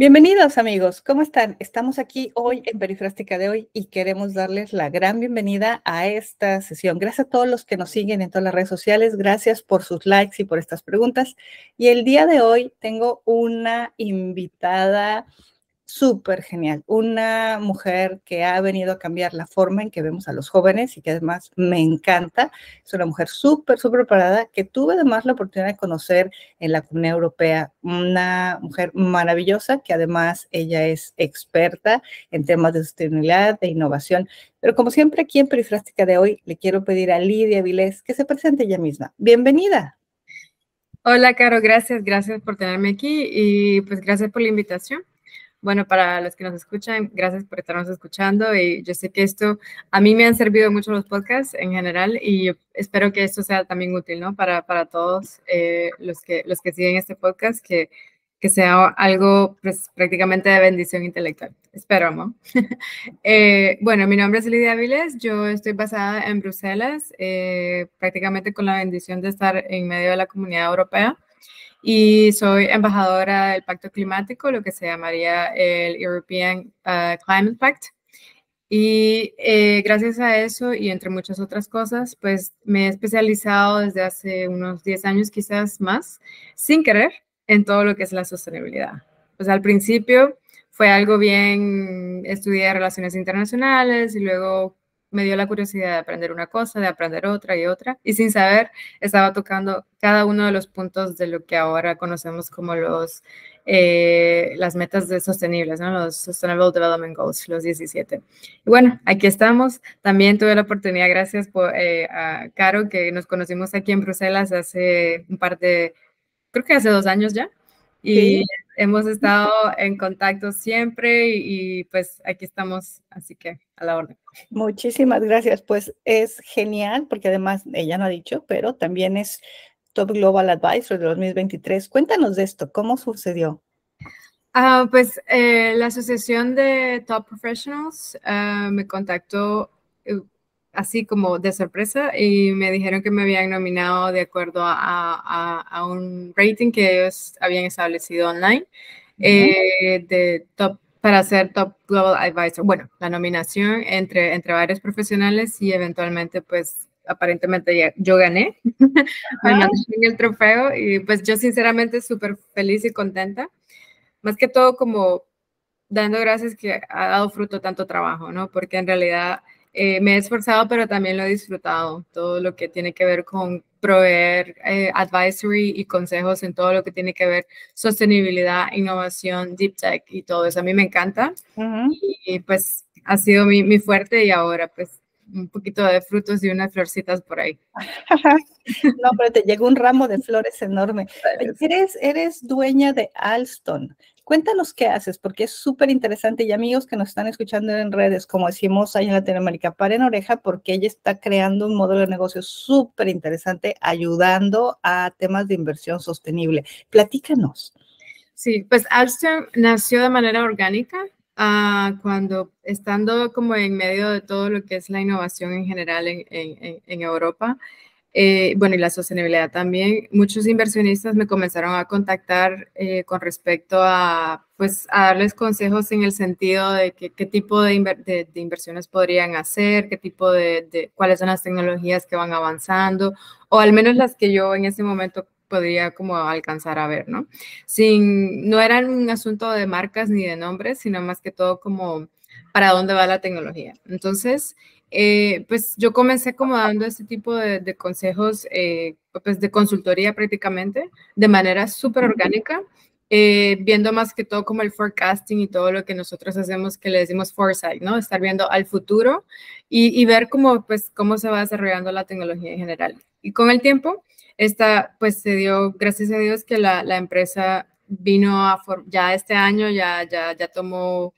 Bienvenidos amigos, ¿cómo están? Estamos aquí hoy en Perifrástica de hoy y queremos darles la gran bienvenida a esta sesión. Gracias a todos los que nos siguen en todas las redes sociales, gracias por sus likes y por estas preguntas. Y el día de hoy tengo una invitada súper genial. Una mujer que ha venido a cambiar la forma en que vemos a los jóvenes y que además me encanta. Es una mujer súper, súper preparada que tuve además la oportunidad de conocer en la Comunidad Europea. Una mujer maravillosa que además ella es experta en temas de sostenibilidad, de innovación. Pero como siempre aquí en Perifrástica de hoy, le quiero pedir a Lidia Vilés que se presente ella misma. Bienvenida. Hola, Caro, gracias, gracias por tenerme aquí y pues gracias por la invitación. Bueno, para los que nos escuchan, gracias por estarnos escuchando y yo sé que esto, a mí me han servido mucho los podcasts en general y espero que esto sea también útil, ¿no? Para, para todos eh, los, que, los que siguen este podcast, que, que sea algo pues, prácticamente de bendición intelectual. Espero, ¿no? eh, bueno, mi nombre es Lidia Viles, yo estoy basada en Bruselas, eh, prácticamente con la bendición de estar en medio de la comunidad europea y soy embajadora del Pacto Climático, lo que se llamaría el European uh, Climate Pact. Y eh, gracias a eso y entre muchas otras cosas, pues me he especializado desde hace unos 10 años quizás más, sin querer, en todo lo que es la sostenibilidad. Pues al principio fue algo bien, estudié relaciones internacionales y luego me dio la curiosidad de aprender una cosa, de aprender otra y otra, y sin saber estaba tocando cada uno de los puntos de lo que ahora conocemos como los, eh, las metas de sostenibles, ¿no? los Sustainable Development Goals, los 17. Y bueno, aquí estamos. También tuve la oportunidad, gracias por, eh, a Caro, que nos conocimos aquí en Bruselas hace un par de, creo que hace dos años ya. Y hemos estado en contacto siempre y, pues aquí estamos, así que a la orden. Muchísimas gracias. Pues es genial porque además ella no ha dicho, pero también es Top Global Advisor de 2023. Cuéntanos de esto, ¿cómo sucedió? Ah, pues eh, la Asociación de Top Professionals ah, me contactó eh, así como de sorpresa y me dijeron que me habían nominado de acuerdo a, a, un rating que ellos habían establecido online eh, de top para ser Top Global Advisor. Bueno, la nominación entre, entre varios profesionales y eventualmente pues aparentemente yo gané, me el trofeo y pues yo sinceramente súper feliz y contenta, más que todo como dando gracias que ha dado fruto tanto trabajo, ¿no? Porque en realidad eh, me he esforzado, pero también lo he disfrutado, todo lo que tiene que ver con proveer eh, advisory y consejos en todo lo que tiene que ver sostenibilidad, innovación, deep tech y todo eso. A mí me encanta y, pues ha sido mi, mi, fuerte y ahora pues un poquito de frutos y unas florcitas por ahí. no, pero te llegó un ramo de flores enorme. Eres, eres dueña de Alston. Cuéntanos qué haces, porque es súper interesante y amigos que nos están escuchando en redes, como decimos ahí en Latinoamérica, paren oreja porque ella está creando un modelo de negocio súper interesante ayudando a temas de inversión sostenible. Platícanos. Sí, pues Alstom nació de manera orgánica uh, cuando estando como en medio de todo lo que es la innovación en general en, en, en Europa. Eh, bueno, y la sostenibilidad también, muchos inversionistas me comenzaron a contactar eh, con respecto a, pues, a darles consejos en el sentido de qué tipo de, de, inversiones podrían hacer, qué tipo de, de, cuáles son las tecnologías que van avanzando, o al menos las que yo en ese momento podría como alcanzar a ver, ¿no? Sin, no era un asunto de marcas ni de nombres, sino más que todo como para dónde va la tecnología. Entonces, eh, pues yo comencé como dando este tipo de, consejos, eh, pues de consultoría prácticamente, de manera súper orgánica, eh, viendo más que todo como el forecasting y todo lo que nosotros hacemos que le decimos foresight, ¿no? Estar viendo al futuro y, ver cómo, pues, cómo se va desarrollando la tecnología en general. Y con el tiempo, esta, pues se dio, gracias a Dios, que la, la empresa vino a, ya este año, ya, ya, ya tomó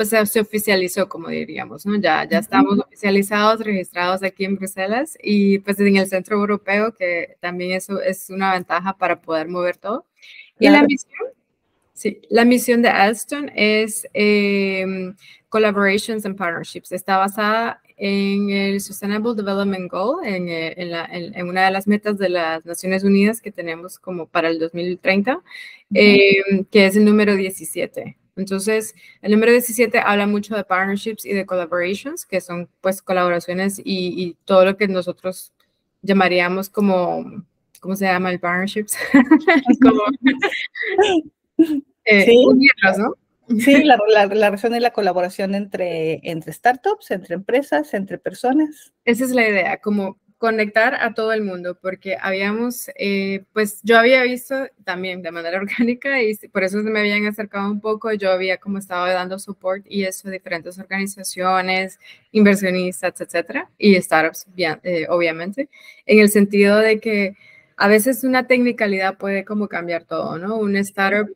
pues se oficializó, como diríamos, ¿no? Ya, ya estamos oficializados, registrados aquí en Bruselas y pues en el centro europeo, que también eso es una ventaja para poder mover todo. Y la misión, sí, la misión de Alstom es em, Collaborations and Partnerships. Está basada en el Sustainable Development Goal, en, eh, en, la, en, una de las metas de las Naciones Unidas que tenemos como para el 2030, em, que es el número 17. Entonces, el número 17 habla mucho de partnerships y de collaborations, que son pues colaboraciones y, todo lo que nosotros llamaríamos como, ¿cómo se llama el partnerships? como, eh, sí. ¿no? Sí, la, la, la, relación y la colaboración entre, entre startups, entre empresas, entre personas. Esa es la idea, como conectar a todo el mundo, porque habíamos, eh, pues yo había visto también de manera orgánica y por eso me habían acercado un poco, yo había como estado dando support y eso a diferentes organizaciones, inversionistas, etcétera, y startups, eh, obviamente, en el sentido de que a veces una tecnicalidad puede como cambiar todo, ¿no? Un startup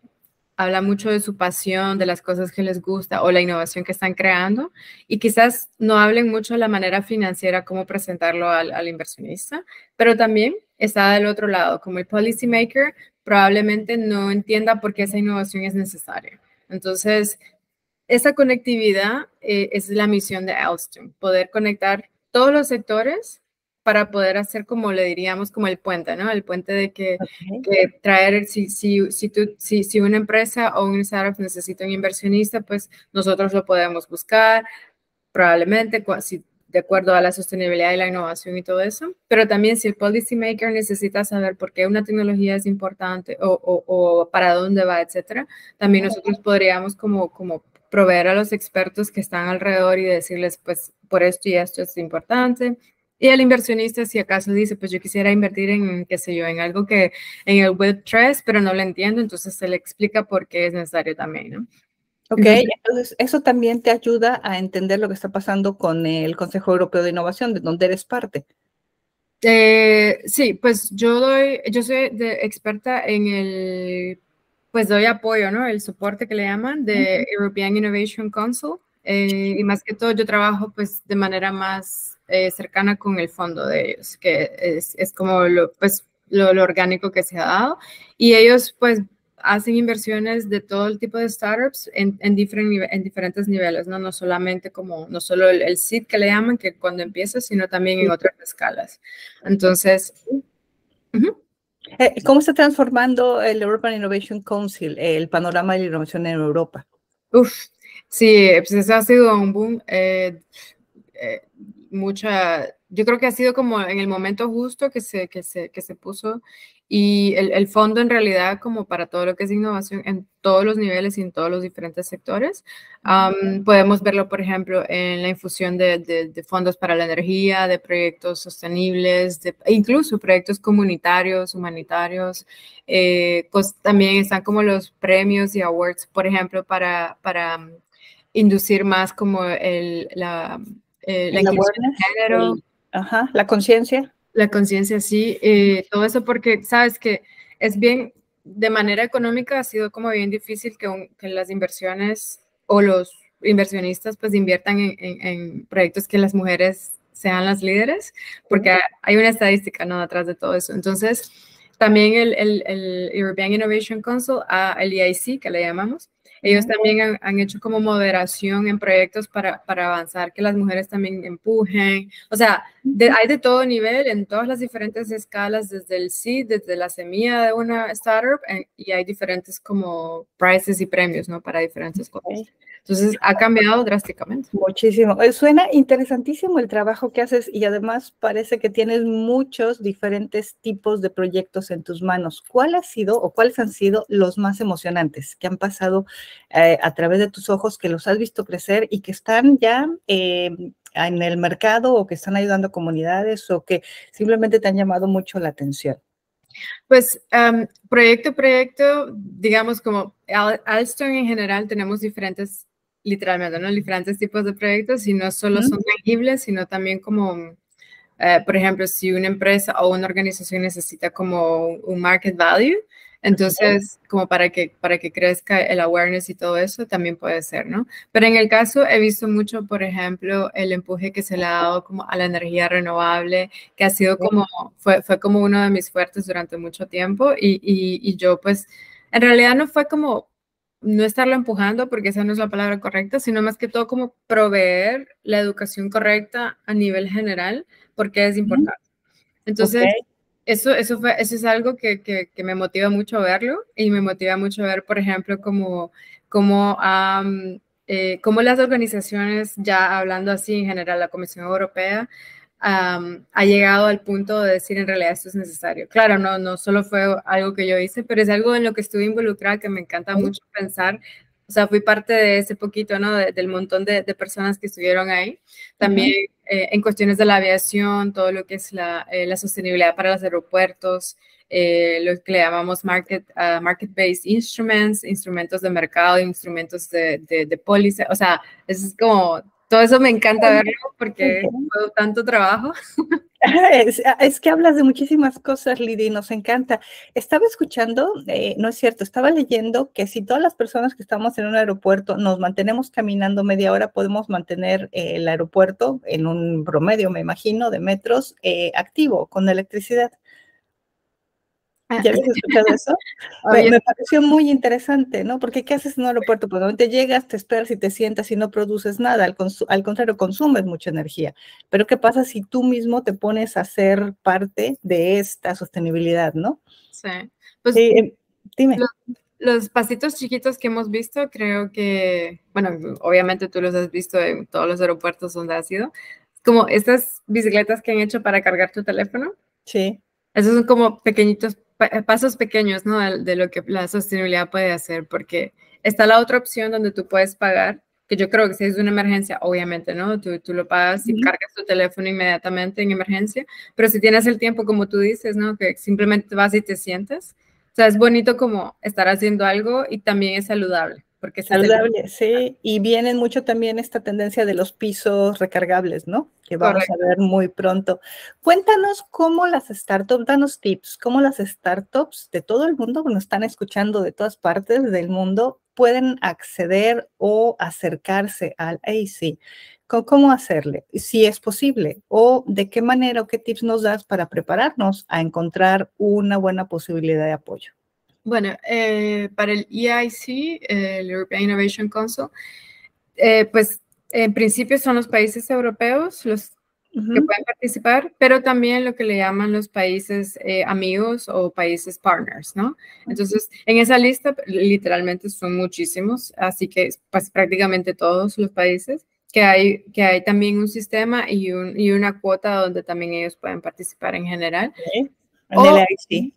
habla mucho de su pasión, de las cosas que les gusta o la innovación que están creando y quizás no hablen mucho de la manera financiera, cómo presentarlo al, inversionista, pero también está del otro lado, como el policymaker probablemente no entienda por qué esa innovación es necesaria. Entonces, esa conectividad eh, es la misión de Alstom, poder conectar todos los sectores para poder hacer como le diríamos como el puente, ¿no? El puente de que, traer, si, si, si, tú, si, si una empresa o un startup necesita un inversionista, pues nosotros lo podemos buscar, probablemente si, de acuerdo a la sostenibilidad y la innovación y todo eso, pero también si el policy maker necesita saber por qué una tecnología es importante o, o, o para dónde va, etcétera, también nosotros podríamos como, como proveer a los expertos que están alrededor y decirles, pues, por esto y esto es importante, y el inversionista, si acaso dice, pues yo quisiera invertir en, qué sé yo, en algo que en el Web3, pero no lo entiendo, entonces se le explica por qué es necesario también, ¿no? Ok, entonces eso también te ayuda a entender lo que está pasando con el Consejo Europeo de Innovación, de donde eres parte. Eh, sí, pues yo doy, yo soy de experta en el, pues doy apoyo, ¿no? El soporte que le llaman de European Innovation Council. Eh, y más que todo yo trabajo pues de manera más eh, cercana con el fondo de ellos, que es, es como lo, pues, lo, orgánico que se ha dado. Y ellos pues hacen inversiones de todo el tipo de startups en, en, en diferentes niveles, ¿no? No solamente como, no solo el, el seed que le llaman, que cuando empieza, sino también en otras escalas. Entonces... Eh, ¿Cómo está transformando el European Innovation Council el panorama de la innovación en Europa? Uf, sí, pues eso ha sido un boom. Eh, eh, mucha, yo creo que ha sido como en el momento justo que se, que se, que se puso y el, el, fondo en realidad como para todo lo que es innovación en todos los niveles y en todos los diferentes sectores. podemos verlo, por ejemplo, en la infusión de, de, fondos para la energía, de proyectos sostenibles, de, e incluso proyectos comunitarios, humanitarios. Eh, pues también están como los premios y awards, por ejemplo, para, para inducir más como el, la, eh, la, género. Ajá, la conciencia. La conciencia, sí. Eh, todo eso porque, sabes que es bien, de manera económica ha sido como bien difícil que, que las inversiones o los inversionistas pues inviertan en, en, proyectos que las mujeres sean las líderes, porque hay una estadística ¿no? detrás de todo eso. Entonces, también el, el, el European Innovation Council, el EIC, que le llamamos, ellos también han, hecho como moderación en proyectos para, para, avanzar, que las mujeres también empujen. O sea, hay de todo nivel, en todas las diferentes escalas, desde el seed, desde la semilla de una startup, y hay diferentes como prizes y premios, ¿no? Para diferentes cosas. Entonces, ha cambiado drásticamente. Muchísimo. Eh, suena interesantísimo el trabajo que haces y además parece que tienes muchos diferentes tipos de proyectos en tus manos. ¿Cuál ha sido o cuáles han sido los más emocionantes que han pasado eh, a través de tus ojos, que los has visto crecer y que están ya eh, en el mercado o que están ayudando a comunidades o que simplemente te han llamado mucho la atención? Pues proyecto a proyecto, digamos como Alstom en general tenemos diferentes literalmente, ¿no? Diferentes tipos de proyectos y no solo son tangibles, sino también como, eh, por ejemplo, si una empresa o una organización necesita como un market value, entonces, como para que, para que crezca el awareness y todo eso, también puede ser, ¿no? Pero en el caso, he visto mucho, por ejemplo, el empuje que se le ha dado como a la energía renovable, que ha sido como, fue, fue como uno de mis fuertes durante mucho tiempo y, y, y yo pues, en realidad no fue como no estarlo empujando, porque esa no es la palabra correcta, sino más que todo como proveer la educación correcta a nivel general, porque es importante. Entonces, eso, eso, fue, eso es algo que, que, me motiva mucho verlo y me motiva mucho ver, por ejemplo, como, como, eh, como las organizaciones, ya hablando así en general, la Comisión Europea, ha llegado al punto de decir en realidad esto es necesario. Claro, no, no solo fue algo que yo hice, pero es algo en lo que estuve involucrada que me encanta mucho pensar. O sea, fui parte de ese poquito, ¿no? del montón de, personas que estuvieron ahí. También eh, en cuestiones de la aviación, todo lo que es la, eh, la sostenibilidad para los aeropuertos, eh, lo que le llamamos market, uh, market-based instruments, instrumentos de mercado, instrumentos de, de, de póliza. O sea, es como todo eso me encanta verlo porque fue tanto trabajo. Es, que hablas de muchísimas cosas, Lidia, y nos encanta. Estaba escuchando, eh, no es cierto, estaba leyendo que si todas las personas que estamos en un aeropuerto nos mantenemos caminando media hora, podemos mantener eh, el aeropuerto en un promedio, me imagino, de metros eh, activo, con electricidad. Ah, ¿Ya habías escuchado eso? me, pareció muy interesante, ¿no? Porque ¿qué haces en un aeropuerto? Pues te llegas, te esperas y te sientas y no produces nada, al, al, contrario, consumes mucha energía. Pero ¿qué pasa si tú mismo te pones a ser parte de esta sostenibilidad, ¿no? Sí. Pues, em, dime. Los, los, pasitos chiquitos que hemos visto, creo que, bueno, obviamente tú los has visto en todos los aeropuertos donde has ido, como estas bicicletas que han hecho para cargar tu teléfono. Sí. Esos son como pequeñitos eh, pasos pequeños, ¿no? De, lo que la sostenibilidad puede hacer, porque está la otra opción donde tú puedes pagar, que yo creo que si es una emergencia, obviamente, ¿no? Tú, tú lo pagas y cargas tu teléfono inmediatamente en emergencia, pero si tienes el tiempo, como tú dices, ¿no? Que simplemente vas y te sientes. O sea, es bonito como estar haciendo algo y también es saludable. Porque Saludable, sí. Y viene mucho también esta tendencia de los pisos recargables, ¿no? Que vamos a ver muy pronto. Cuéntanos cómo las startups, danos tips, cómo las startups de todo el mundo, bueno, están escuchando de todas partes del mundo, pueden acceder o acercarse al AC. ¿Cómo hacerle? Si es posible. O de qué manera o qué tips nos das para prepararnos a encontrar una buena posibilidad de apoyo. Bueno, eh, para el EIC, el European Innovation Council, eh, pues en principio son los países europeos los que pueden participar, pero también lo que le llaman los países eh, amigos o países partners, ¿no? Entonces, en esa lista literalmente son muchísimos, así que pues prácticamente todos los países que hay, que hay también un sistema y, un, y una cuota donde también ellos pueden participar en general. El EIC.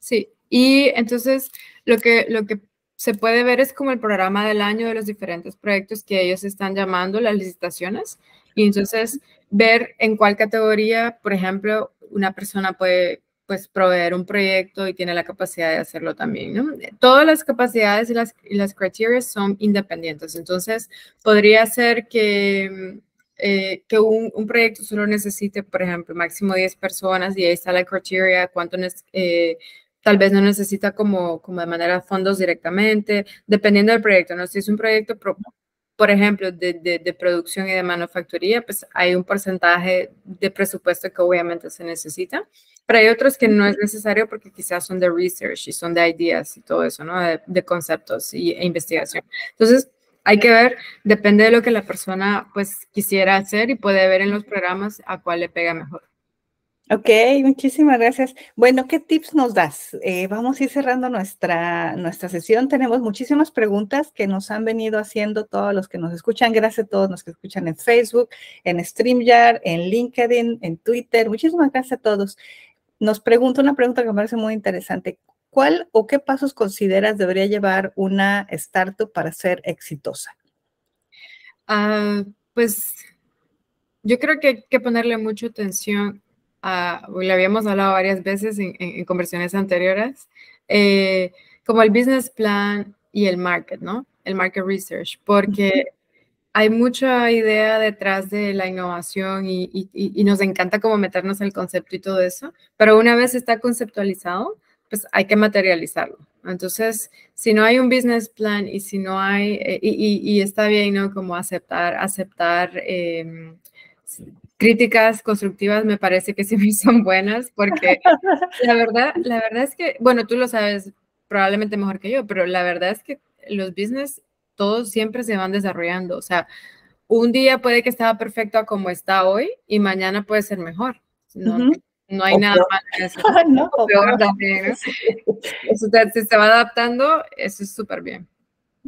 Sí, y entonces lo que, lo que se puede ver es como el programa del año de los diferentes proyectos que ellos están llamando las licitaciones. Y entonces ver en cuál categoría, por ejemplo, una persona puede pues proveer un proyecto y tiene la capacidad de hacerlo también, ¿no? Todas las capacidades y las, y criterias son independientes. Entonces, podría ser que, eh, que un, un, proyecto solo necesite, por ejemplo, máximo 10 personas y ahí está la criteria, cuánto eh, tal vez no necesita como, como de manera fondos directamente, dependiendo del proyecto, ¿no? Si es un proyecto, por ejemplo, de, de, producción y de manufacturía, pues hay un porcentaje de presupuesto que obviamente se necesita, pero hay otros que no es necesario porque quizás son de research y son de ideas y todo eso, ¿no? De, conceptos y, e investigación. Entonces, hay que ver, depende de lo que la persona pues quisiera hacer y puede ver en los programas a cuál le pega mejor. Ok, muchísimas gracias. Bueno, ¿qué tips nos das? Eh, vamos a ir cerrando nuestra, nuestra sesión. Tenemos muchísimas preguntas que nos han venido haciendo todos los que nos escuchan. Gracias a todos los que escuchan en Facebook, en StreamYard, en LinkedIn, en Twitter. Muchísimas gracias a todos. Nos pregunta una pregunta que me parece muy interesante. ¿Cuál o qué pasos consideras debería llevar una startup para ser exitosa? Ah, pues yo creo que hay que ponerle mucha atención le habíamos hablado varias veces en, conversiones anteriores, eh, como el business plan y el market, ¿no? El market research, porque hay mucha idea detrás de la innovación y, y, nos encanta como meternos en el concepto y todo eso, pero una vez está conceptualizado, pues hay que materializarlo. Entonces, si no hay un business plan y si no hay, eh, y, está bien, ¿no? Como aceptar, aceptar eh, críticas constructivas me parece que sí son buenas porque la verdad, la verdad es que, bueno, tú lo sabes probablemente mejor que yo, pero la verdad es que los business todos siempre se van desarrollando. O sea, un día puede que estaba perfecto a como está hoy y mañana puede ser mejor. No, No hay nada malo en eso. no, peor también, ¿no? Eso, si se va adaptando, eso es súper bien.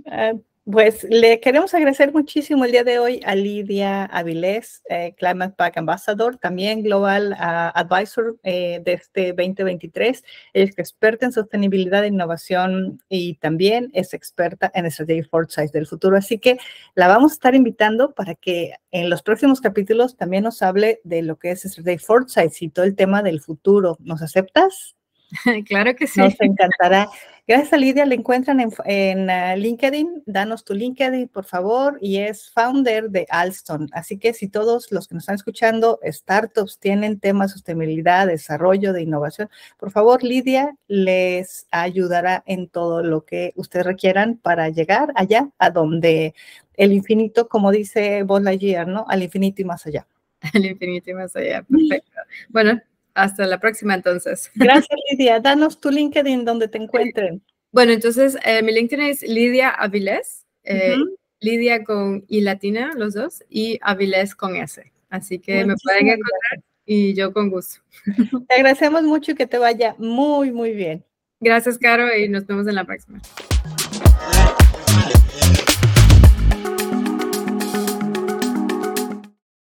Uh, pues le queremos agradecer muchísimo el día de hoy a Lidia Avilés, eh, Climate Pack Ambassador, también Global uh, Advisor eh, de este 2023. Ella es experta en sostenibilidad e innovación y también es experta en Strategy Foresight del futuro. Así que la vamos a estar invitando para que en los próximos capítulos también nos hable de lo que es Strategy Foresight y todo el tema del futuro. ¿Nos aceptas? Claro que sí. Nos encantará. Gracias Lidia, le encuentran en, ah, LinkedIn. Danos tu LinkedIn, por favor, y es founder de Alstom. Así que si todos los que nos están escuchando, startups, tienen temas de sostenibilidad, desarrollo, de innovación, por favor, Lidia les ayudará en todo lo que ustedes requieran para llegar allá, a donde el infinito, como dice Buzz Lightyear, ¿no? Al infinito y más allá. Al infinito y más allá, perfecto. Bueno, hasta la próxima entonces. Gracias, Lidia. Danos tu LinkedIn donde te encuentren. Bueno, entonces eh, mi LinkedIn es Lidia Avilés, eh, Lidia con I latina, los dos, y Avilés con S. Así que me pueden encontrar y yo con gusto. Te agradecemos mucho y que te vaya muy, muy bien. Gracias, Caro, y nos vemos en la próxima.